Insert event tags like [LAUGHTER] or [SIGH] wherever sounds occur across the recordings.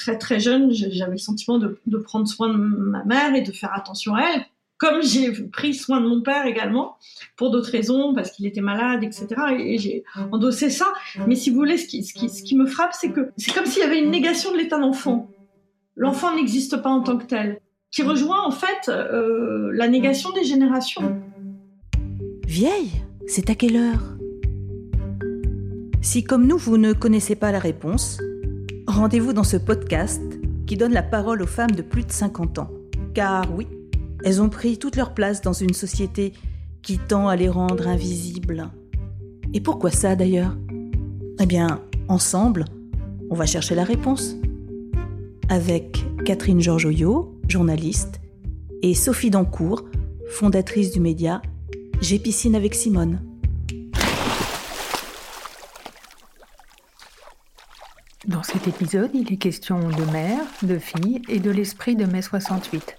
très très jeune, j'avais le sentiment de, prendre soin de ma mère et de faire attention à elle, comme j'ai pris soin de mon père également, pour d'autres raisons, parce qu'il était malade, etc. Et, j'ai endossé ça. Mais si vous voulez, ce qui, ce qui, ce qui me frappe, c'est que c'est comme s'il y avait une négation de l'état d'enfant. L'enfant n'existe pas en tant que tel, qui rejoint en fait euh, la négation des générations. Vieille, c'est à quelle heure? Si comme nous, vous ne connaissez pas la réponse, rendez-vous dans ce podcast qui donne la parole aux femmes de plus de 50 ans. Car oui, elles ont pris toute leur place dans une société qui tend à les rendre invisibles. Et pourquoi ça d'ailleurs? Eh bien, ensemble, on va chercher la réponse. Avec Catherine Georgoyot, journaliste, et Sophie Dancourt, fondatrice du média J'ai avec Simone. Dans cet épisode, il est question de mère, de fille et de l'esprit de mai 68.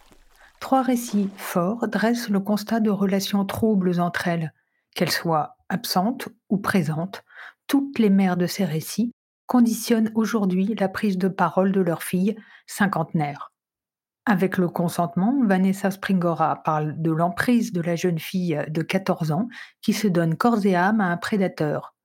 Trois récits forts dressent le constat de relations troubles entre elles. Qu'elles soient absentes ou présentes, toutes les mères de ces récits conditionnent aujourd'hui la prise de parole de leur fille cinquantenaire. Avec le consentement, Vanessa Springora parle de l'emprise de la jeune fille de 14 ans qui se donne corps et âme à un prédateur.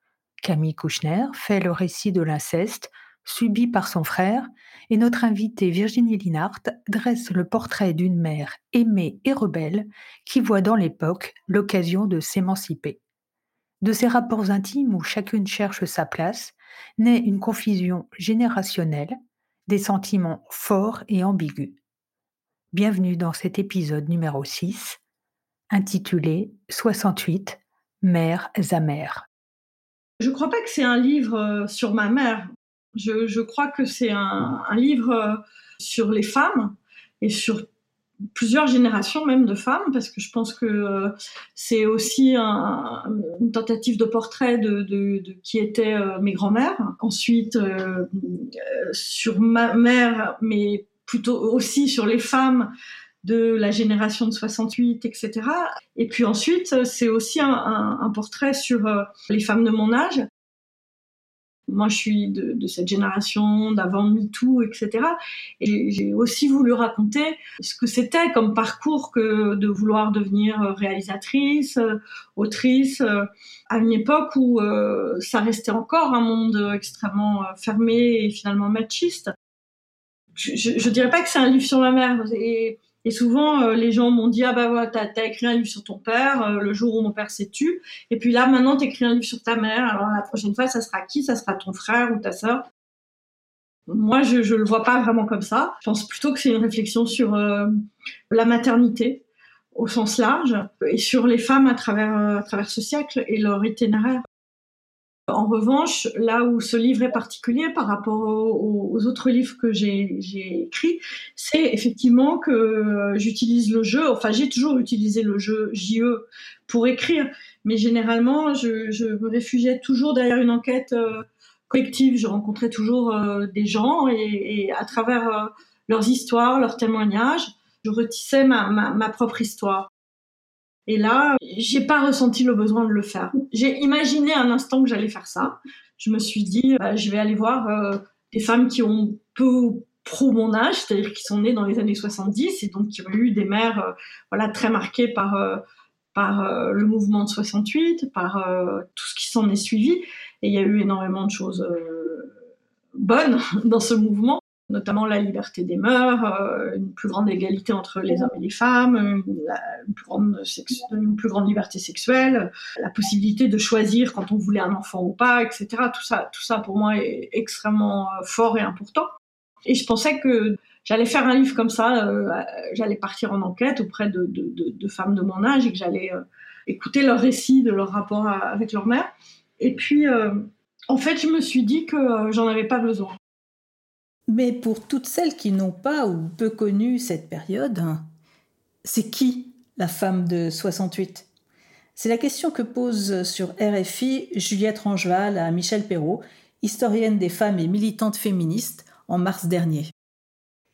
Camille Kouchner fait le récit de l'inceste subi par son frère et notre invitée Virginie Linhart dresse le portrait d'une mère aimée et rebelle qui voit dans l'époque l'occasion de s'émanciper. De ces rapports intimes où chacune cherche sa place, naît une confusion générationnelle, des sentiments forts et ambigus. Bienvenue dans cet épisode numéro 6, intitulé 68 Mères amères. Je ne crois pas que c'est un livre euh, sur ma mère. Je, crois que c'est un, livre euh, sur les femmes et sur plusieurs générations même de femmes, parce que je pense que euh, c'est aussi une tentative de portrait de, qui étaient euh, mes grands-mères. Ensuite, sur ma mère, mais plutôt aussi sur les femmes de la génération de 68, etc. Et puis ensuite, c'est aussi un portrait sur les femmes de mon âge moi, je suis de, cette génération d'avant MeToo, etc. Et j'ai aussi voulu raconter ce que c'était comme parcours que de vouloir devenir réalisatrice, autrice, à une époque où euh, ça restait encore un monde extrêmement fermé et finalement machiste. Je, je, dirais pas que c'est un livre sur la mer. Et souvent, euh, les gens m'ont dit ah bah voilà, t'as as écrit un livre sur ton père euh, le jour où mon père s'est tué. Et puis là, maintenant, t'écris un livre sur ta mère. Alors la prochaine fois, ça sera qui? Ça sera ton frère ou ta sœur? Moi, je je le vois pas vraiment comme ça. Je pense plutôt que c'est une réflexion sur euh, la maternité au sens large et sur les femmes à travers à travers ce siècle et leur itinéraire. En revanche, là où ce livre est particulier par rapport aux, autres livres que j'ai écrits, c'est effectivement que j'utilise le jeu, enfin j'ai toujours utilisé le jeu JE pour écrire, mais généralement je, me réfugiais toujours derrière une enquête euh, collective, je rencontrais toujours euh, des gens et, à travers euh, leurs histoires, leurs témoignages, je retissais ma propre histoire. Et là, j'ai pas ressenti le besoin de le faire. J'ai imaginé un instant que j'allais faire ça. Je me suis dit, bah, je vais aller voir euh, des femmes qui ont peu pro mon âge, c'est-à-dire qui sont nées dans les années 70 et donc qui ont eu des mères euh, voilà très marquées par euh, par le mouvement de 68, par tout ce qui s'en est suivi. Et il y a eu énormément de choses bonnes [LAUGHS] dans ce mouvement notamment la liberté des mœurs, euh, une plus grande égalité entre les hommes et les femmes, une, plus, grande liberté sexuelle, la possibilité de choisir quand on voulait un enfant ou pas, etc. Tout ça, tout ça pour moi est extrêmement euh, fort et important. Et je pensais que j'allais faire un livre comme ça, euh, j'allais partir en enquête auprès de, femmes de mon âge et que j'allais écouter leur récit de leur rapport avec leur mère. Et puis, en fait, je me suis dit que j'en avais pas besoin. Mais pour toutes celles qui n'ont pas ou peu connu cette période, c'est qui la femme de 68 C'est la question que pose sur RFI Juliette Rangeval à Michel Perrault, historienne des femmes et militante féministe, en mars dernier.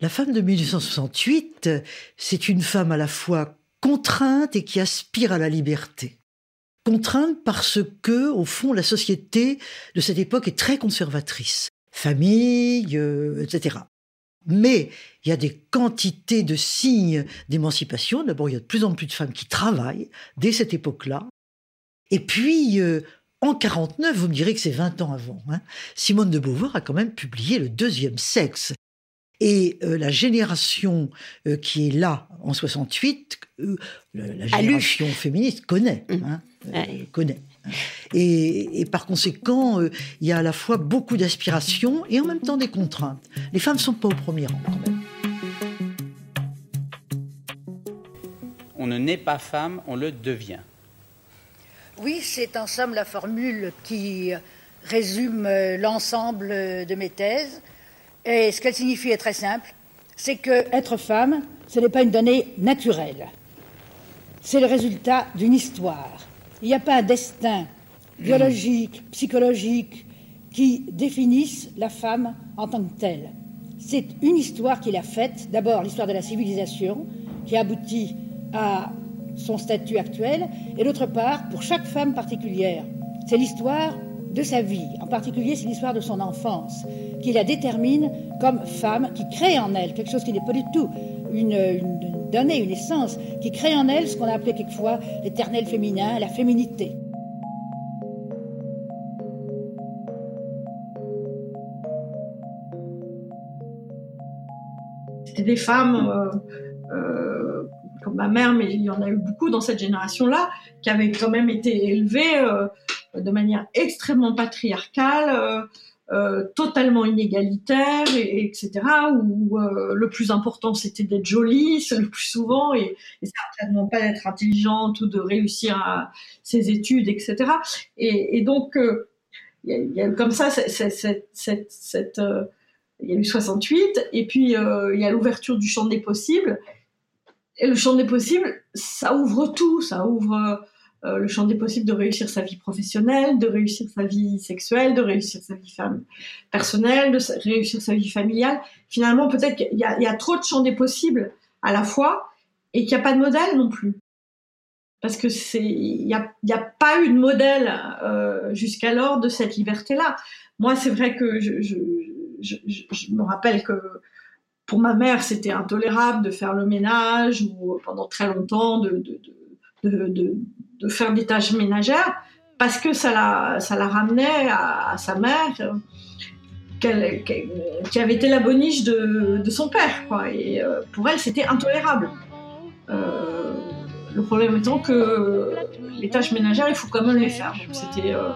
La femme de 1868, c'est une femme à la fois contrainte et qui aspire à la liberté. Contrainte parce que, au fond, la société de cette époque est très conservatrice famille, euh, etc. Mais il y a des quantités de signes d'émancipation. D'abord, il y a de plus en plus de femmes qui travaillent dès cette époque-là. Et puis, euh, en 49, vous me direz que c'est 20 ans avant, hein, Simone de Beauvoir a quand même publié Le deuxième sexe. Et euh, la génération euh, qui est là en 68, la, génération féministe connaît, mmh. hein, connaît. Et, par conséquent, il y a à la fois beaucoup d'aspirations et en même temps des contraintes. Les femmes ne sont pas au premier rang quand même. On ne naît pas femme, on le devient. Oui, c'est en somme la formule qui résume euh, l'ensemble de mes thèses. Et ce qu'elle signifie est très simple, c'est que être femme, ce n'est pas une donnée naturelle. C'est le résultat d'une histoire. Il n'y a pas un destin biologique, psychologique qui définisse la femme en tant que telle. C'est une histoire qu'il a faite, d'abord l'histoire de la civilisation, qui aboutit à son statut actuel, et d'autre part, pour chaque femme particulière, c'est l'histoire de sa vie, en particulier c'est l'histoire de son enfance, qui la détermine comme femme, qui crée en elle quelque chose qui n'est pas du tout une, une donnée, une essence, qui crée en elle ce qu'on a appelé quelquefois l'éternel féminin, la féminité. C'était des femmes euh, euh, comme ma mère, mais il y en a eu beaucoup dans cette génération-là, qui avaient quand même été élevées euh, de manière extrêmement patriarcale, euh, euh, totalement inégalitaire, et, etc. Où le plus important c'était d'être jolie, le plus souvent, et, certainement pas d'être intelligente ou de réussir à ses études, etc. Et, donc il y, a eu comme ça il y a eu 68, et puis il y a l'ouverture du champ des possibles. Et le champ des possibles, ça ouvre tout, ça ouvre euh, le champ des possibles de réussir sa vie professionnelle, de réussir sa vie sexuelle, de réussir sa vie personnelle, de réussir sa vie familiale. Finalement, peut-être qu'il y, a trop de champs des possibles à la fois et qu'il n'y a pas de modèle non plus. Parce que c'est, il n'y a, pas eu de modèle euh, jusqu'alors de cette liberté-là. Moi, c'est vrai que je, me rappelle que pour ma mère, c'était intolérable de faire le ménage ou pendant très longtemps de, de faire des tâches ménagères parce que ça la, ça la ramenait à, sa mère qui avait été la boniche de, de son père. Quoi. Et euh, pour elle, c'était intolérable. Euh, le problème étant que les tâches ménagères, il faut quand même les faire. C'était euh,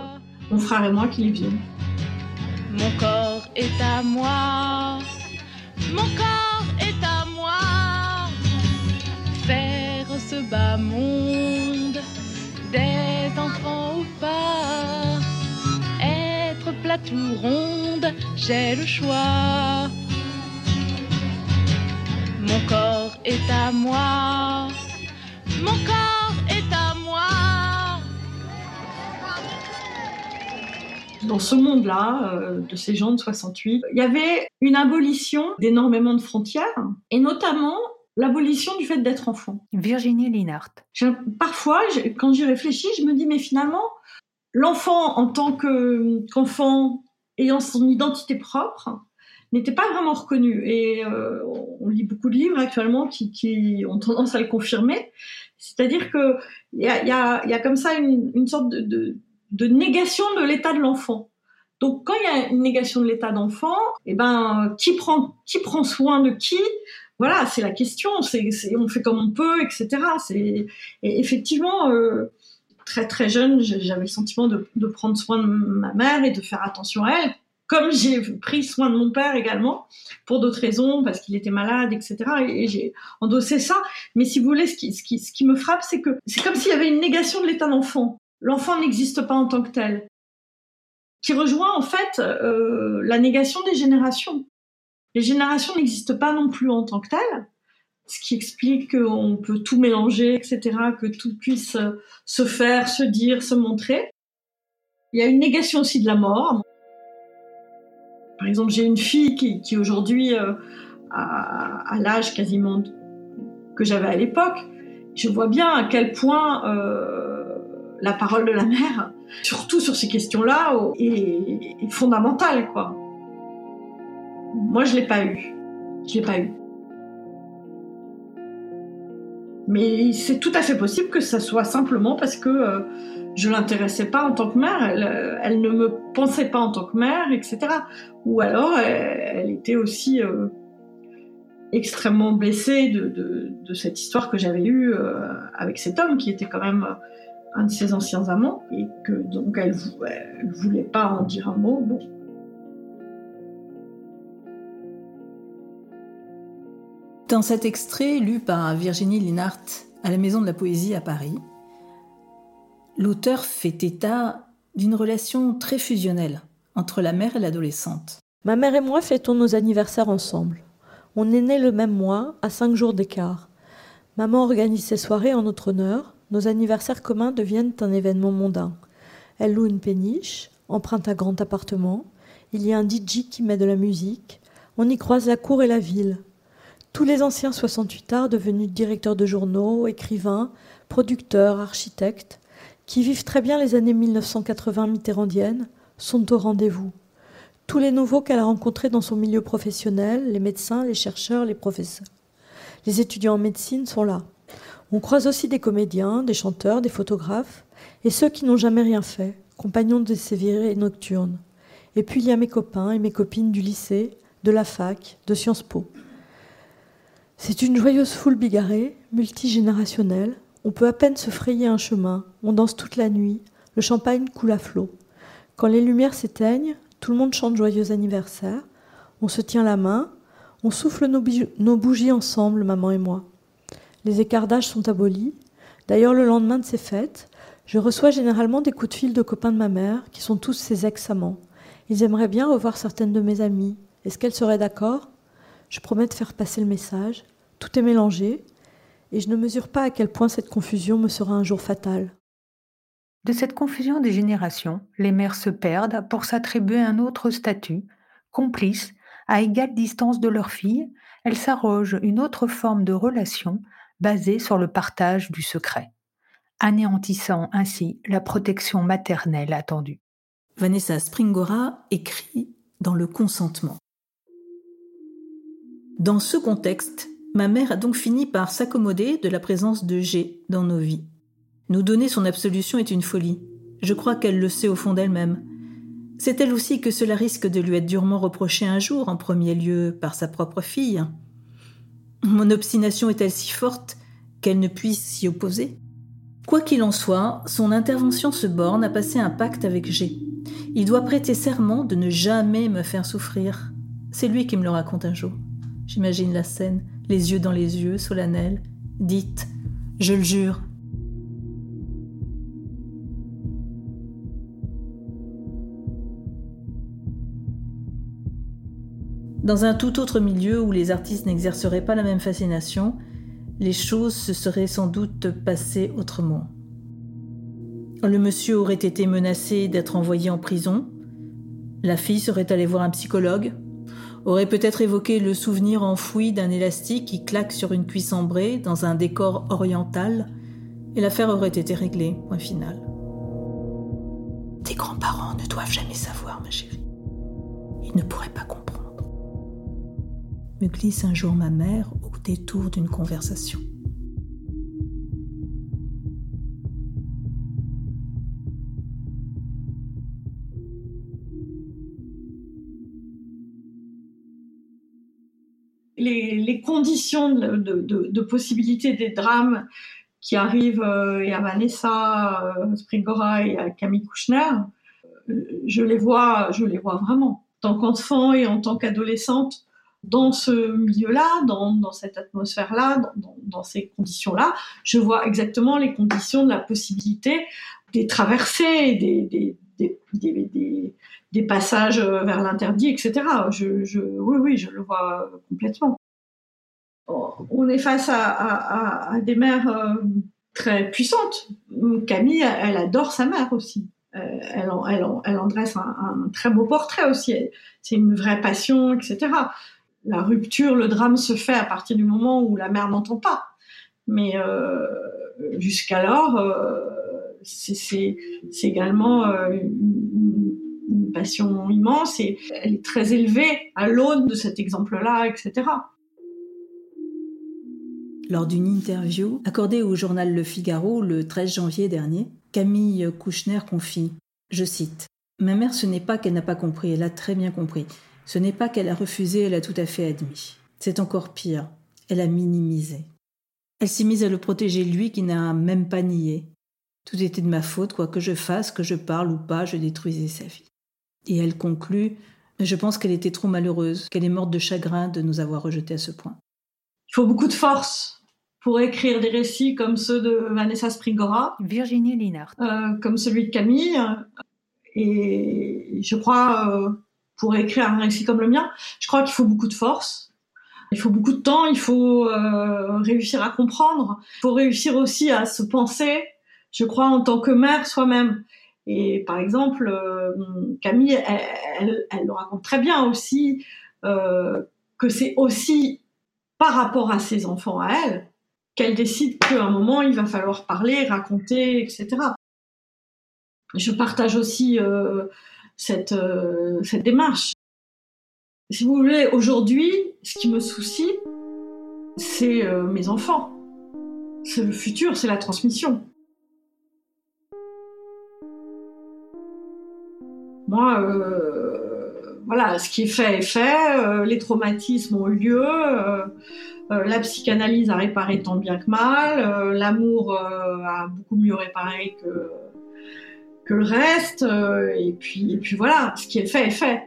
mon frère et moi qui les faisions. Mon corps est à moi. Mon corps bas monde des enfants ou pas. Être plate ou ronde, j'ai le choix. Mon corps est à moi. Mon corps est à moi. Dans ce monde-là, euh, de ces gens de 68, il y avait une abolition d'énormément de frontières, et notamment l'abolition du fait d'être enfant. Virginie Linhart. Parfois, quand j'y réfléchis, je me dis, mais finalement, l'enfant en tant qu'enfant ayant son identité propre n'était pas vraiment reconnu. Et euh, on lit beaucoup de livres actuellement qui, ont tendance à le confirmer. C'est-à-dire qu'il y a, y, a, y a comme ça une, sorte de, de, négation de l'état de l'enfant. Donc quand il y a une négation de l'état d'enfant, eh ben qui prend qui prend soin de qui? Voilà, c'est la question. C'est, on fait comme on peut, etc. C'est effectivement euh, très très jeune, j'avais le sentiment de, prendre soin de ma mère et de faire attention à elle, comme j'ai pris soin de mon père également pour d'autres raisons, parce qu'il était malade, etc. Et, j'ai endossé ça. Mais si vous voulez, ce qui, ce qui, ce qui me frappe, c'est que c'est comme s'il y avait une négation de l'état d'enfant. L'enfant n'existe pas en tant que tel qui rejoint en fait euh, la négation des générations. Les générations n'existent pas non plus en tant que telles, ce qui explique qu'on peut tout mélanger, etc., que tout puisse se faire, se dire, se montrer. Il y a une négation aussi de la mort. Par exemple, j'ai une fille qui, aujourd'hui euh, a, l'âge quasiment que j'avais à l'époque. Je vois bien à quel point euh, la parole de la mère, surtout sur ces questions-là, est, est fondamentale, quoi. Moi, je l'ai pas eu. Je l'ai pas eu. Mais c'est tout à fait possible que ça soit simplement parce que euh, je l'intéressais pas en tant que mère, elle, ne me pensait pas en tant que mère, etc. Ou alors elle, était aussi euh, extrêmement blessée de, cette histoire que j'avais eue euh, avec cet homme qui était quand même un de ses anciens amants et que donc elle, ne voulait pas en dire un mot. Bon. Dans cet extrait lu par Virginie Linhart à la Maison de la Poésie à Paris, l'auteur fait état d'une relation très fusionnelle entre la mère et l'adolescente. Ma mère et moi fêtons nos anniversaires ensemble. On est nés le même mois, à cinq jours d'écart. Maman organise ses soirées en notre honneur. Nos anniversaires communs deviennent un événement mondain. Elle loue une péniche, emprunte un grand appartement. Il y a un DJ qui met de la musique. On y croise la cour et la ville. Tous les anciens 68 arts devenus directeurs de journaux, écrivains, producteurs, architectes, qui vivent très bien les années 1980 mitterrandiennes, sont au rendez-vous. Tous les nouveaux qu'elle a rencontrés dans son milieu professionnel, les médecins, les chercheurs, les professeurs. Les étudiants en médecine sont là. On croise aussi des comédiens, des chanteurs, des photographes, et ceux qui n'ont jamais rien fait, compagnons de ces nocturnes. Et puis il y a mes copains et mes copines du lycée, de la fac, de Sciences Po. C'est une joyeuse foule bigarrée, multigénérationnelle. On peut à peine se frayer un chemin. On danse toute la nuit. Le champagne coule à flot. Quand les lumières s'éteignent, tout le monde chante joyeux anniversaire. On se tient la main. On souffle nos, bougies ensemble, maman et moi. Les écartages sont abolis. D'ailleurs, le lendemain de ces fêtes, je reçois généralement des coups de fil de copains de ma mère, qui sont tous ses ex-amants. Ils aimeraient bien revoir certaines de mes amies. Est-ce qu'elles seraient d'accord? Je promets de faire passer le message. Tout est mélangé et je ne mesure pas à quel point cette confusion me sera un jour fatale. De cette confusion des générations, les mères se perdent pour s'attribuer un autre statut, complices, à égale distance de leurs filles, elles s'arrogent une autre forme de relation basée sur le partage du secret, anéantissant ainsi la protection maternelle attendue. Vanessa Springora écrit dans le consentement. Dans ce contexte, ma mère a donc fini par s'accommoder de la présence de G dans nos vies. Nous donner son absolution est une folie. Je crois qu'elle le sait au fond d'elle-même. C'est elle aussi que cela risque de lui être durement reproché un jour, en premier lieu par sa propre fille. Mon obstination est-elle si forte qu'elle ne puisse s'y opposer? Quoi qu'il en soit, son intervention se borne à passer un pacte avec G. Il doit prêter serment de ne jamais me faire souffrir. C'est lui qui me le raconte un jour. J'imagine la scène, les yeux dans les yeux, solennelle. Dites, je le jure. Dans un tout autre milieu où les artistes n'exerceraient pas la même fascination, les choses se seraient sans doute passées autrement. Le monsieur aurait été menacé d'être envoyé en prison. La fille serait allée voir un psychologue aurait peut-être évoqué le souvenir enfoui d'un élastique qui claque sur une cuisse ambrée dans un décor oriental, et l'affaire aurait été réglée, point final. Tes grands-parents ne doivent jamais savoir, ma chérie. Ils ne pourraient pas comprendre. Me glisse un jour ma mère au détour d'une conversation. Les, conditions de, possibilité des drames qui arrivent euh, à Vanessa euh, Springora et à Camille Kouchner, euh, je les vois, je les vois vraiment. En tant qu'enfant et en tant qu'adolescente, dans ce milieu-là, dans, cette atmosphère-là, dans, ces conditions-là, je vois exactement les conditions de la possibilité des traversées, des, des, passages vers l'interdit, etc. Je, oui, oui, je le vois complètement. On est face à, des mères euh, très puissantes. Camille, elle adore sa mère aussi. Euh, elle, en, elle, elle en dresse un, très beau portrait aussi. C'est une vraie passion, etc. La rupture, le drame se fait à partir du moment où la mère n'entend pas. Mais euh, jusqu'alors, c'est également une, passion immense et elle est très élevée à l'aune de cet exemple-là, etc. Lors d'une interview accordée au journal Le Figaro le 13 janvier dernier, Camille Kouchner confie, je cite, Ma mère, ce n'est pas qu'elle n'a pas compris, elle a très bien compris. Ce n'est pas qu'elle a refusé, elle a tout à fait admis. C'est encore pire, elle a minimisé. Elle s'est mise à le protéger lui qui n'a même pas nié. Tout était de ma faute, quoi que je fasse, que je parle ou pas, je détruisais sa vie. Et elle conclut Je pense qu'elle était trop malheureuse, qu'elle est morte de chagrin de nous avoir rejetés à ce point. Il faut beaucoup de force pour écrire des récits comme ceux de Vanessa Springora. Virginie Linard. Euh, comme celui de Camille. Et je crois, euh, pour écrire un récit comme le mien, je crois qu'il faut beaucoup de force. Il faut beaucoup de temps, il faut euh, réussir à comprendre, il faut réussir aussi à se penser, je crois, en tant que mère soi-même. Et par exemple, euh, Camille, elle, elle, le raconte très bien aussi, euh, que c'est aussi par rapport à ses enfants à elle, qu'elle décide qu'à un moment, il va falloir parler, raconter, etc. Je partage aussi euh, cette, cette démarche. Si vous voulez, aujourd'hui, ce qui me soucie, c'est mes enfants. C'est le futur, c'est la transmission. Moi, euh, voilà, ce qui est fait est fait, euh, les traumatismes ont eu lieu, euh, la psychanalyse a réparé tant bien que mal, l'amour a beaucoup mieux réparé que, le reste, et, puis, voilà, ce qui est fait est fait.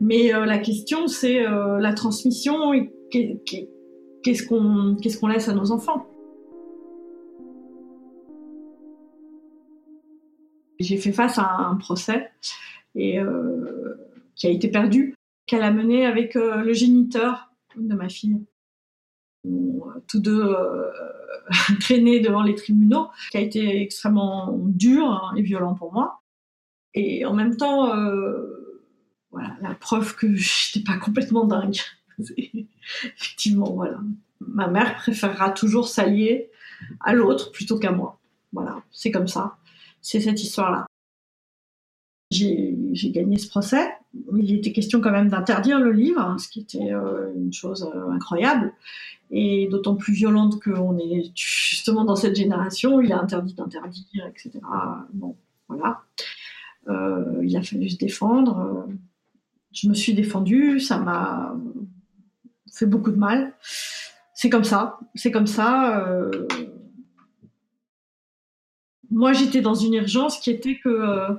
Mais la question, c'est la transmission qu'est-ce qu'on laisse à nos enfants. J'ai fait face à un procès et euh, qui a été perdue, qu'elle a mené avec euh, le géniteur de ma fille. Tous deux euh, [LAUGHS] traînés devant les tribunaux, qui a été extrêmement dur hein, et violent pour moi. Et en même temps, euh, voilà, la preuve que [LAUGHS] je n'étais pas complètement dingue. [LAUGHS] Effectivement, voilà. Ma mère préférera toujours s'allier à l'autre plutôt qu'à moi. Voilà, c'est comme ça. C'est cette histoire-là. J'ai gagné ce procès. Il était question quand même d'interdire le livre, ce qui était euh, une chose euh, incroyable et d'autant plus violente qu'on est justement dans cette génération. Il est interdit d'interdire, etc. Bon, voilà. Euh, il a fallu se défendre. Je me suis défendue. Ça m'a fait beaucoup de mal. C'est comme ça. C'est comme ça. Moi, j'étais dans une urgence qui était que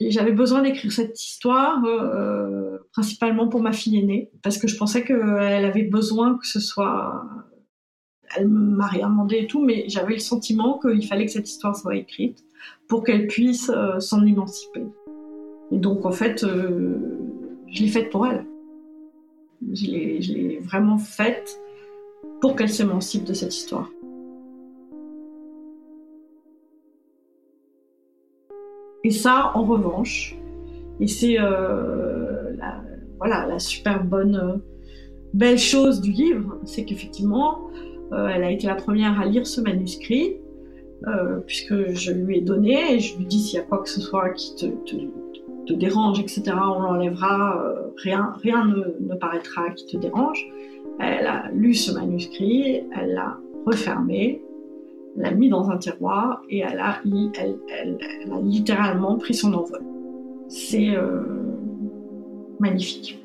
j'avais besoin d'écrire cette histoire euh, principalement pour ma fille aînée parce que je pensais qu'elle avait besoin que ce soit elle m'a rien demandé et tout mais j'avais le sentiment qu'il fallait que cette histoire soit écrite pour qu'elle puisse euh, s'en émanciper. Et donc en fait euh, je l'ai faite pour elle. Je l'ai vraiment faite pour qu'elle s'émancipe de cette histoire Et ça, en revanche, et c'est euh, la, voilà, la super bonne, euh, belle chose du livre, c'est qu'effectivement, euh, elle a été la première à lire ce manuscrit, puisque je lui ai donné, et je lui dis s'il y a quoi que ce soit qui te, dérange, etc., on l'enlèvera, rien, rien ne, paraîtra qui te dérange. Elle a lu ce manuscrit, elle l'a refermé, l'a mis dans un tiroir et elle a, littéralement pris son envol. C'est euh, magnifique.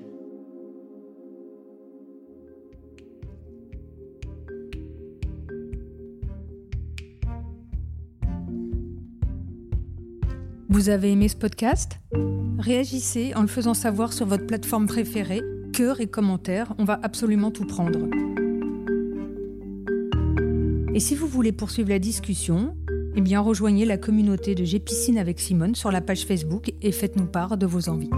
Vous avez aimé ce podcast? Réagissez en le faisant savoir sur votre plateforme préférée, cœur et commentaires, on va absolument tout prendre. Et si vous voulez poursuivre la discussion, eh bien rejoignez la communauté de J'ai avec Simone sur la page Facebook et faites-nous part de vos envies.